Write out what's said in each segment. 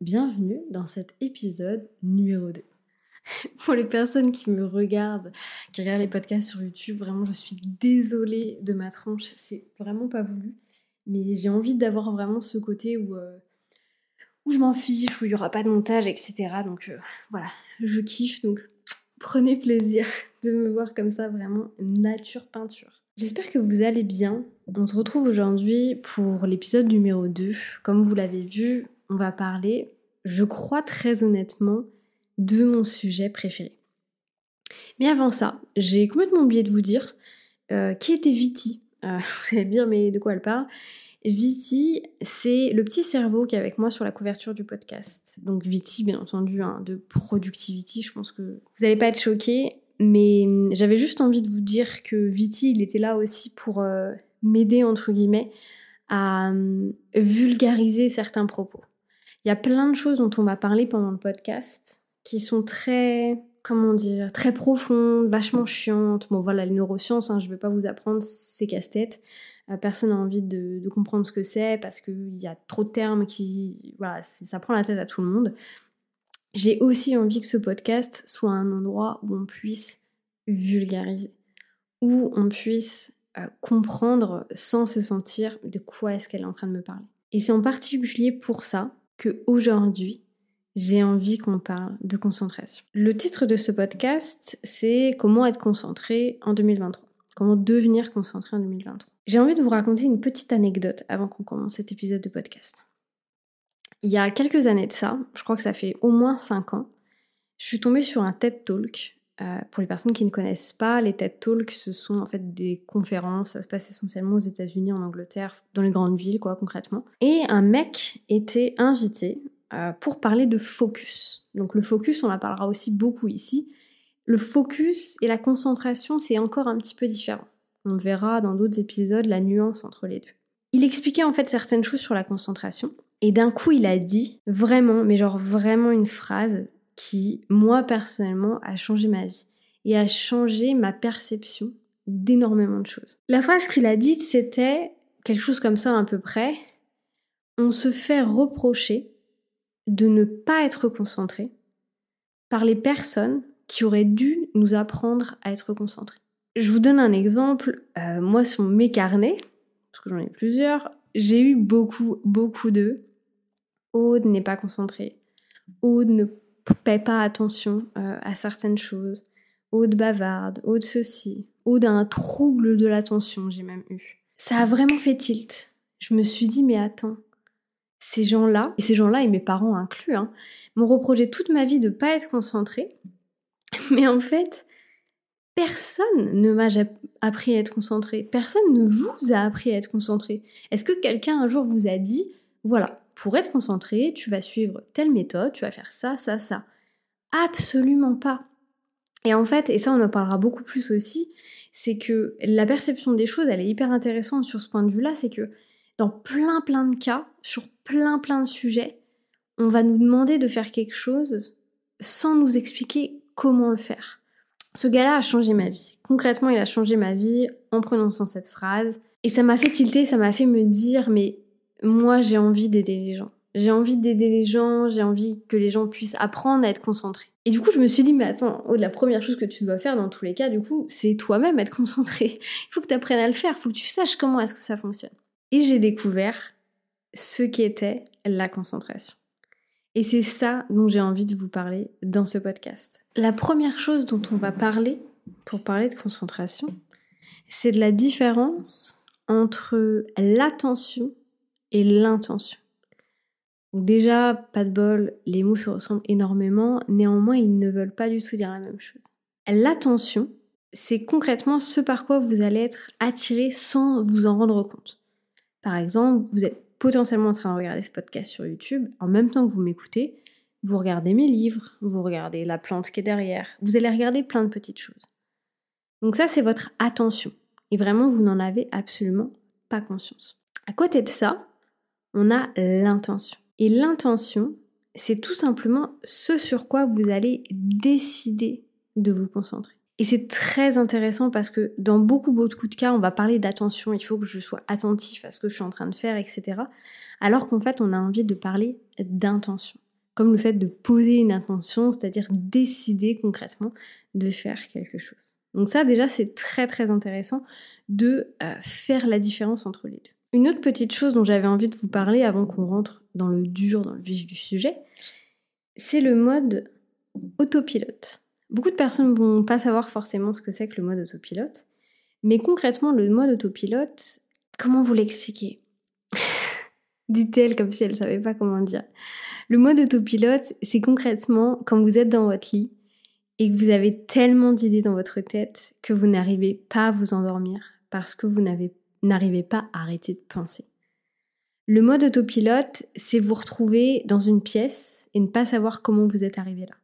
bienvenue dans cet épisode numéro 2. Pour les personnes qui me regardent, qui regardent les podcasts sur YouTube, vraiment je suis désolée de ma tranche, c'est vraiment pas voulu. Mais j'ai envie d'avoir vraiment ce côté où, euh, je m'en fiche, où il n'y aura pas de montage, etc. Donc euh, voilà, je kiffe, donc prenez plaisir de me voir comme ça, vraiment nature peinture. J'espère que vous allez bien. On se retrouve aujourd'hui pour l'épisode numéro 2. Comme vous l'avez vu, on va parler, je crois très honnêtement, de mon sujet préféré. Mais avant ça, j'ai complètement oublié de vous dire euh, qui était Viti. Euh, vous allez me dire, mais de quoi elle parle Viti, c'est le petit cerveau qui est avec moi sur la couverture du podcast. Donc Viti, bien entendu, hein, de Productivity, je pense que vous n'allez pas être choqués, mais hum, j'avais juste envie de vous dire que Viti, il était là aussi pour euh, m'aider, entre guillemets, à hum, vulgariser certains propos. Il y a plein de choses dont on va parler pendant le podcast qui sont très, comment dire, très profondes, vachement chiantes. Bon voilà, les neurosciences, hein, je ne vais pas vous apprendre, c'est casse-tête. Euh, personne n'a envie de, comprendre ce que c'est parce qu'il y a trop de termes qui... Voilà, ça prend la tête à tout le monde. J'ai aussi envie que ce podcast soit un endroit où on puisse vulgariser, où on puisse euh, comprendre sans se sentir de quoi est-ce qu'elle est en train de me parler. Et c'est en particulier pour ça aujourd'hui, j'ai envie qu'on parle de concentration. Le titre de ce podcast, c'est Comment être concentré en 2023. Comment devenir concentré en 2023. J'ai envie de vous raconter une petite anecdote avant qu'on commence cet épisode de podcast. Il y a quelques années de ça, je crois que ça fait au moins 5 ans, je suis tombée sur un TED Talk. Euh, pour les personnes qui ne connaissent pas, les TED Talks, ce sont en fait des conférences, ça se passe essentiellement aux États-Unis, en Angleterre, dans les grandes villes, quoi, concrètement. Et un mec était invité euh, pour parler de focus. Donc le focus, on en parlera aussi beaucoup ici. Le focus et la concentration, c'est encore un petit peu différent. On verra dans d'autres épisodes la nuance entre les deux. Il expliquait en fait certaines choses sur la concentration. Et d'un coup, il a dit vraiment, mais genre vraiment une phrase qui, moi personnellement, a changé ma vie et a changé ma perception d'énormément de choses. La phrase qu'il a dite, c'était quelque chose comme ça à peu près. On se fait reprocher de ne pas être concentré par les personnes qui auraient dû nous apprendre à être concentrés. Je vous donne un exemple. Euh, moi, sur mes carnets, parce que j'en ai plusieurs, j'ai eu beaucoup, beaucoup de Aude n'est pas concentrée. Aude ne paie pas attention euh, à certaines choses. Aude bavarde. Aude ceci. Aude a un trouble de l'attention, j'ai même eu. Ça a vraiment fait tilt. Je me suis dit, mais attends, ces gens-là, et ces gens-là et mes parents inclus, hein, m'ont reproché toute ma vie de pas être concentrée. Mais en fait, personne ne m'a appris à être concentré. Personne ne vous a appris à être concentré. Est-ce que quelqu'un un jour vous a dit, voilà, pour être concentré, tu vas suivre telle méthode, tu vas faire ça, ça, ça Absolument pas. Et en fait, et ça on en parlera beaucoup plus aussi, c'est que la perception des choses, elle est hyper intéressante sur ce point de vue-là, c'est que dans plein plein de cas, sur plein plein de sujets, on va nous demander de faire quelque chose sans nous expliquer comment le faire. Ce gars-là a changé ma vie. Concrètement, il a changé ma vie en prononçant cette phrase. Et ça m'a fait tilter, ça m'a fait me dire, mais moi j'ai envie d'aider les gens. J'ai envie d'aider les gens, j'ai envie que les gens puissent apprendre à être concentrés. Et du coup, je me suis dit, mais attends, oh, la première chose que tu dois faire dans tous les cas, du coup, c'est toi-même être concentré. Il faut que tu apprennes à le faire, il faut que tu saches comment est-ce que ça fonctionne. Et j'ai découvert ce qu'était la concentration. Et c'est ça dont j'ai envie de vous parler dans ce podcast. La première chose dont on va parler pour parler de concentration, c'est de la différence entre l'attention et l'intention. Déjà, pas de bol, les mots se ressemblent énormément, néanmoins ils ne veulent pas du tout dire la même chose. L'attention, c'est concrètement ce par quoi vous allez être attiré sans vous en rendre compte. Par exemple, vous êtes potentiellement en train de regarder ce podcast sur YouTube, en même temps que vous m'écoutez, vous regardez mes livres, vous regardez la plante qui est derrière, vous allez regarder plein de petites choses. Donc ça, c'est votre attention. Et vraiment, vous n'en avez absolument pas conscience. À côté de ça, on a l'intention. Et l'intention, c'est tout simplement ce sur quoi vous allez décider de vous concentrer. Et c'est très intéressant parce que dans beaucoup, beaucoup de cas, on va parler d'attention, il faut que je sois attentif à ce que je suis en train de faire, etc. Alors qu'en fait, on a envie de parler d'intention. comme le fait de poser une intention, c'est-à-dire décider concrètement de faire quelque chose. Donc ça déjà c'est très très intéressant de euh, faire la différence entre les deux. Une autre petite chose dont j'avais envie de vous parler avant qu'on rentre dans le dur, dans le vif du sujet, c'est le mode autopilote. Beaucoup de personnes vont pas savoir forcément ce que c'est que le mode autopilote, mais concrètement le mode autopilote, comment vous l'expliquer Dit-elle comme si elle savait pas comment dire. Le mode autopilote, c'est concrètement quand vous êtes dans votre lit et que vous avez tellement d'idées dans votre tête que vous n'arrivez pas à vous endormir parce que vous n'arrivez pas à arrêter de penser. Le mode autopilote, c'est vous retrouver dans une pièce et ne pas savoir comment vous êtes arrivé là.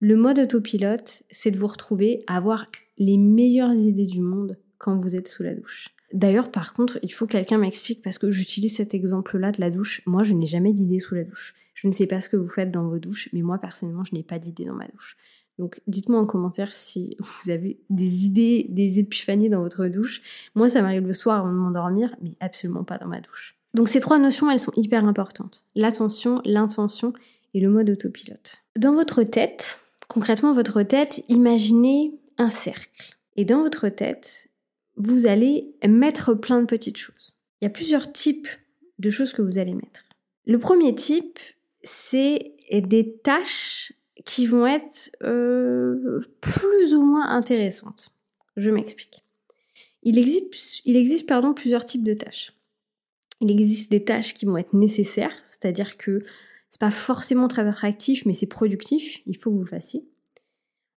Le mode autopilote, c'est de vous retrouver à avoir les meilleures idées du monde quand vous êtes sous la douche. D'ailleurs, par contre, il faut que quelqu'un m'explique parce que j'utilise cet exemple-là de la douche. Moi, je n'ai jamais d'idée sous la douche. Je ne sais pas ce que vous faites dans vos douches, mais moi, personnellement, je n'ai pas d'idée dans ma douche. Donc, dites-moi en commentaire si vous avez des idées, des épiphanies dans votre douche. Moi, ça m'arrive le soir avant de m'endormir, mais absolument pas dans ma douche. Donc, ces trois notions, elles sont hyper importantes. L'attention, l'intention et le mode autopilote. Dans votre tête, concrètement, votre tête, imaginez un cercle. Et dans votre tête, vous allez mettre plein de petites choses. Il y a plusieurs types de choses que vous allez mettre. Le premier type, c'est des tâches qui vont être euh, plus ou moins intéressantes. Je m'explique. Il existe, il existe pardon, plusieurs types de tâches. Il existe des tâches qui vont être nécessaires, c'est-à-dire que c'est pas forcément très attractif, mais c'est productif, il faut que vous le fassiez.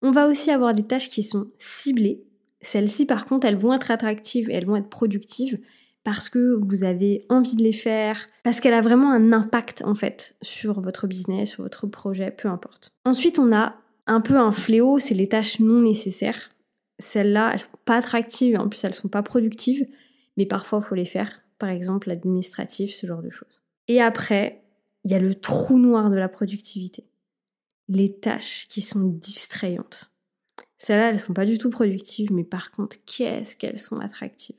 On va aussi avoir des tâches qui sont ciblées, celles-ci, par contre, elles vont être attractives elles vont être productives parce que vous avez envie de les faire, parce qu'elle a vraiment un impact en fait sur votre business, sur votre projet, peu importe. Ensuite, on a un peu un fléau, c'est les tâches non nécessaires. Celles-là, elles sont pas attractives en plus elles sont pas productives, mais parfois il faut les faire. Par exemple, l'administratif, ce genre de choses. Et après, il y a le trou noir de la productivité. Les tâches qui sont distrayantes. Celles-là, elles sont pas du tout productives, mais par contre, qu'est-ce qu'elles sont attractives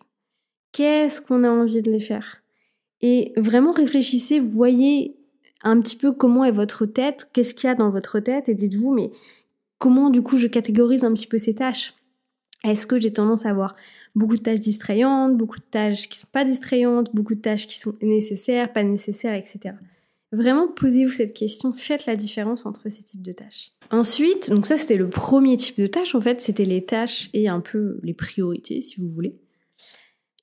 Qu'est-ce qu'on a envie de les faire Et vraiment réfléchissez, voyez un petit peu comment est votre tête, qu'est-ce qu'il y a dans votre tête, et dites-vous, mais comment du coup je catégorise un petit peu ces tâches Est-ce que j'ai tendance à avoir beaucoup de tâches distrayantes, beaucoup de tâches qui sont pas distrayantes, beaucoup de tâches qui sont nécessaires, pas nécessaires, etc. Vraiment, posez-vous cette question, faites la différence entre ces types de tâches. Ensuite, donc ça c'était le premier type de tâche, en fait, c'était les tâches et un peu les priorités, si vous voulez.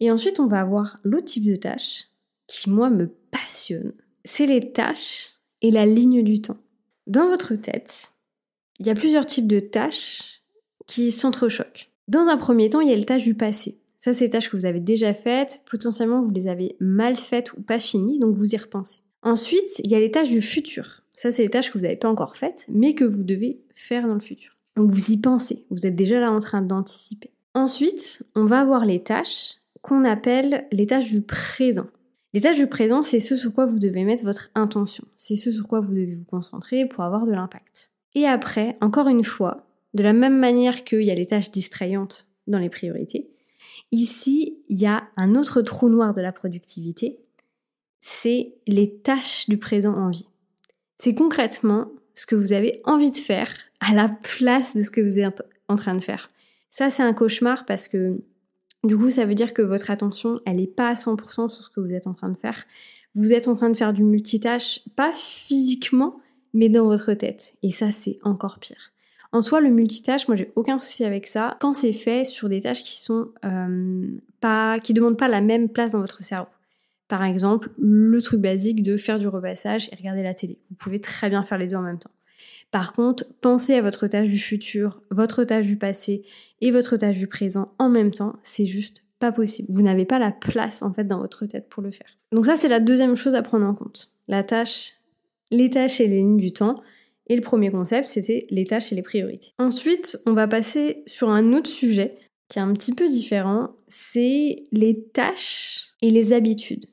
Et ensuite, on va avoir l'autre type de tâche qui, moi, me passionne. C'est les tâches et la ligne du temps. Dans votre tête, il y a plusieurs types de tâches qui s'entrechoquent. Dans un premier temps, il y a les tâches du passé. Ça, c'est les tâches que vous avez déjà faites, potentiellement vous les avez mal faites ou pas finies, donc vous y repensez. Ensuite, il y a les tâches du futur. Ça, c'est les tâches que vous n'avez pas encore faites, mais que vous devez faire dans le futur. Donc vous y pensez, vous êtes déjà là en train d'anticiper. Ensuite, on va avoir les tâches qu'on appelle les tâches du présent. Les tâches du présent, c'est ce sur quoi vous devez mettre votre intention. C'est ce sur quoi vous devez vous concentrer pour avoir de l'impact. Et après, encore une fois, de la même manière qu'il y a les tâches distrayantes dans les priorités, ici, il y a un autre trou noir de la productivité c'est les tâches du présent en vie. C'est concrètement ce que vous avez envie de faire à la place de ce que vous êtes en train de faire. Ça, c'est un cauchemar parce que du coup, ça veut dire que votre attention, elle n'est pas à 100% sur ce que vous êtes en train de faire. Vous êtes en train de faire du multitâche, pas physiquement, mais dans votre tête. Et ça, c'est encore pire. En soi, le multitâche, moi, j'ai aucun souci avec ça quand c'est fait sur des tâches qui sont euh, pas, qui demandent pas la même place dans votre cerveau. Par exemple, le truc basique de faire du repassage et regarder la télé. Vous pouvez très bien faire les deux en même temps. Par contre, pensez à votre tâche du futur, votre tâche du passé et votre tâche du présent en même temps, c'est juste pas possible. Vous n'avez pas la place en fait dans votre tête pour le faire. Donc ça c'est la deuxième chose à prendre en compte. La tâche, les tâches et les lignes du temps. Et le premier concept, c'était les tâches et les priorités. Ensuite, on va passer sur un autre sujet qui est un petit peu différent, c'est les tâches et les habitudes.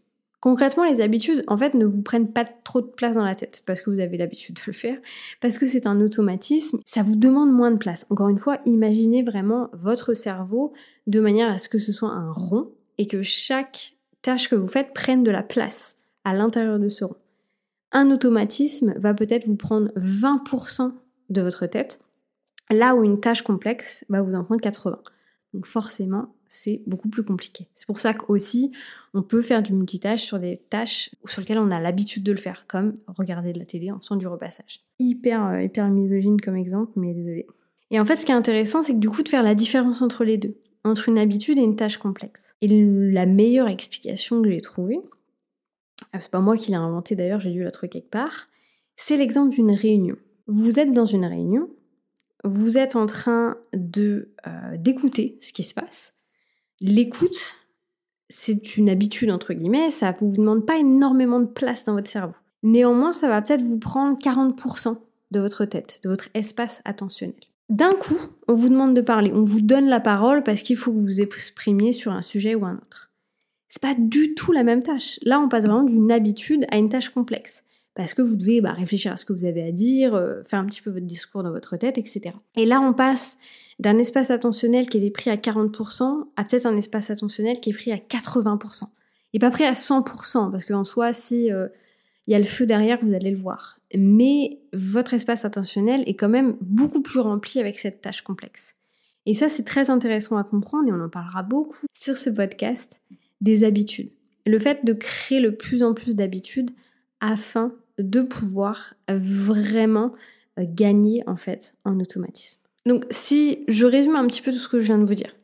Concrètement, les habitudes, en fait, ne vous prennent pas trop de place dans la tête parce que vous avez l'habitude de le faire, parce que c'est un automatisme, ça vous demande moins de place. Encore une fois, imaginez vraiment votre cerveau de manière à ce que ce soit un rond et que chaque tâche que vous faites prenne de la place à l'intérieur de ce rond. un automatisme va peut-être vous prendre 20% de votre tête, là où une tâche complexe va vous en prendre 80%. Donc forcément, c'est beaucoup plus compliqué. C'est pour ça qu'aussi, on peut faire du multitâche sur des tâches sur lesquelles on a l'habitude de le faire, comme regarder de la télé en faisant du repassage. Hyper, euh, hyper misogyne comme exemple, mais désolé. Et en fait, ce qui est intéressant, c'est que du coup, de faire la différence entre les deux, entre une habitude et une tâche complexe. Et la meilleure explication que j'ai trouvée, ah, c'est pas moi qui l'ai inventé d'ailleurs, j'ai dû la trouver quelque part, c'est l'exemple d'une réunion. Vous êtes dans une réunion, vous êtes en train euh, d'écouter ce qui se passe. L'écoute, c'est une habitude entre guillemets, ça ne vous demande pas énormément de place dans votre cerveau. Néanmoins, ça va peut-être vous prendre 40% de votre tête, de votre espace attentionnel. D'un coup, on vous demande de parler, on vous donne la parole parce qu'il faut que vous vous exprimiez sur un sujet ou un autre. C'est pas du tout la même tâche. Là, on passe vraiment d'une habitude à une tâche complexe parce que vous devez bah, réfléchir à ce que vous avez à dire, euh, faire un petit peu votre discours dans votre tête, etc. Et là, on passe d'un espace attentionnel qui est pris à 40% à peut-être un espace attentionnel qui est pris à 80%. Et pas pris à 100%, parce qu'en soi, si euh, il y a le feu derrière, vous allez le voir. Mais votre espace attentionnel est quand même beaucoup plus rempli avec cette tâche complexe. Et ça, c'est très intéressant à comprendre et on en parlera beaucoup sur ce podcast des habitudes. Le fait de créer le plus en plus d'habitudes afin de pouvoir vraiment euh, gagner en fait en automatisme. Donc si je résume un petit peu tout ce que je viens de vous dire,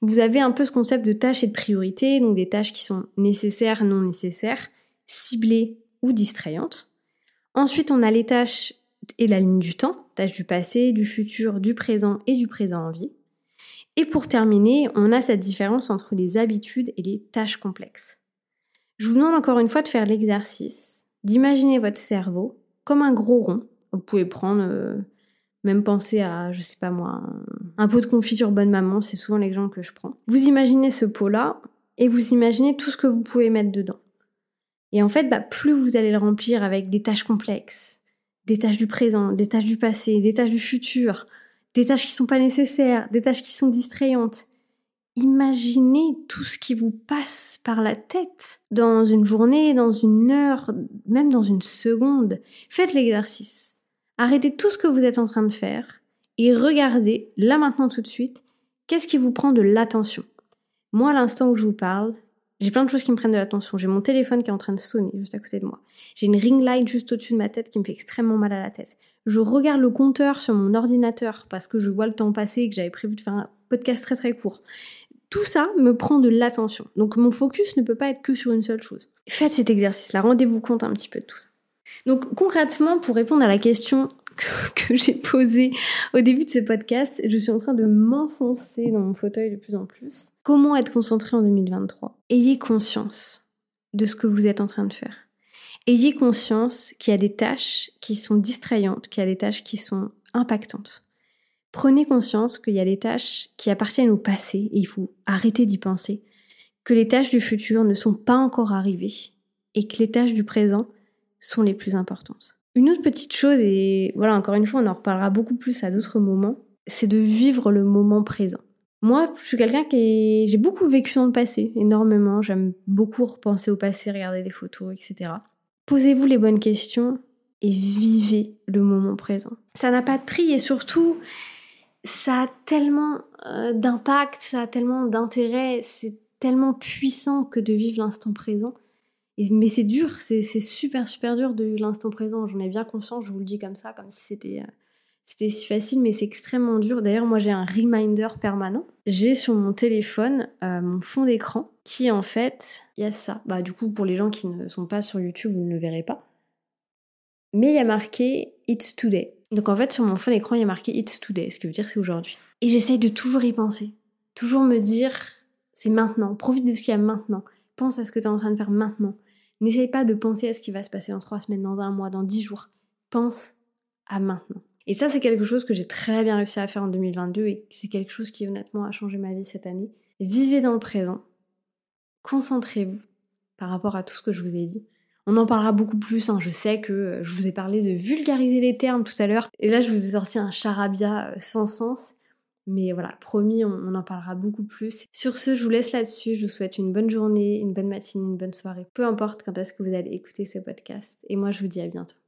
vous avez un peu ce concept de tâches et de priorités, donc des tâches qui sont nécessaires, non nécessaires, ciblées ou distrayantes. Ensuite, on a les tâches et la ligne du temps, tâches du passé, du futur, du présent et du présent en vie. Et pour terminer, on a cette différence entre les habitudes et les tâches complexes. Je vous demande encore une fois de faire l'exercice d'imaginer votre cerveau comme un gros rond. Vous pouvez prendre, euh, même penser à, je sais pas moi, un, pot de confiture bonne maman, c'est souvent l'exemple que je prends. Vous imaginez ce pot-là et vous imaginez tout ce que vous pouvez mettre dedans. Et en fait, bah, plus vous allez le remplir avec des tâches complexes, des tâches du présent, des tâches du passé, des tâches du futur, des tâches qui sont pas nécessaires, des tâches qui sont distrayantes, imaginez tout ce qui vous passe par la tête dans une journée, dans une heure, même dans une seconde. Faites l'exercice. Arrêtez tout ce que vous êtes en train de faire et regardez, là maintenant tout de suite, qu'est-ce qui vous prend de l'attention. Moi, à l'instant où je vous parle, j'ai plein de choses qui me prennent de l'attention. J'ai mon téléphone qui est en train de sonner juste à côté de moi. J'ai une ring light juste au-dessus de ma tête qui me fait extrêmement mal à la tête. Je regarde le compteur sur mon ordinateur parce que je vois le temps passer et que j'avais prévu de faire un podcast très très court. Tout ça me prend de l'attention. Donc mon focus ne peut pas être que sur une seule chose. Faites cet exercice-là, rendez-vous compte un petit peu de tout ça. Donc concrètement, pour répondre à la question que, j'ai posée au début de ce podcast, je suis en train de m'enfoncer dans mon fauteuil de plus en plus. Comment être concentré en 2023 Ayez conscience de ce que vous êtes en train de faire. Ayez conscience qu'il y a des tâches qui sont distrayantes, qu'il y a des tâches qui sont impactantes. Prenez conscience qu'il y a des tâches qui appartiennent au passé et il faut arrêter d'y penser, que les tâches du futur ne sont pas encore arrivées et que les tâches du présent sont les plus importantes. Une autre petite chose, et voilà, encore une fois, on en reparlera beaucoup plus à d'autres moments, c'est de vivre le moment présent. Moi, je suis quelqu'un qui j'ai beaucoup vécu dans le passé, énormément. J'aime beaucoup repenser au passé, regarder des photos, etc. Posez-vous les bonnes questions et vivez le moment présent. Ça n'a pas de prix et surtout, ça a tellement euh, d'impact, ça a tellement d'intérêt, c'est tellement puissant que de vivre l'instant présent. Mais c'est dur, c'est super super dur de l'instant présent. J'en ai bien conscience, je vous le dis comme ça, comme si c'était euh, c'était si facile, mais c'est extrêmement dur. D'ailleurs, moi j'ai un reminder permanent. J'ai sur mon téléphone euh, mon fond d'écran qui en fait, il y a ça. Bah du coup, pour les gens qui ne sont pas sur YouTube, vous ne le verrez pas. Mais il y a marqué It's Today. Donc en fait, sur mon fond d'écran, il y a marqué It's Today, ce qui veut dire c'est aujourd'hui. Et j'essaye de toujours y penser. Toujours me dire c'est maintenant, profite de ce qu'il y a maintenant. Pense à ce que tu es en train de faire maintenant. N'essaye pas de penser à ce qui va se passer dans trois semaines, dans un mois, dans dix jours. Pense à maintenant. Et ça, c'est quelque chose que j'ai très bien réussi à faire en 2022 et c'est quelque chose qui honnêtement a changé ma vie cette année. Vivez dans le présent. Concentrez-vous par rapport à tout ce que je vous ai dit. On en parlera beaucoup plus. Hein. Je sais que euh, je vous ai parlé de vulgariser les termes tout à l'heure. Et là, je vous ai sorti un charabia euh, sans sens. Mais voilà, promis, on, en parlera beaucoup plus. Sur ce, je vous laisse là-dessus. Je vous souhaite une bonne journée, une bonne matinée, une bonne soirée. Peu importe quand est-ce que vous allez écouter ce podcast. Et moi, je vous dis à bientôt.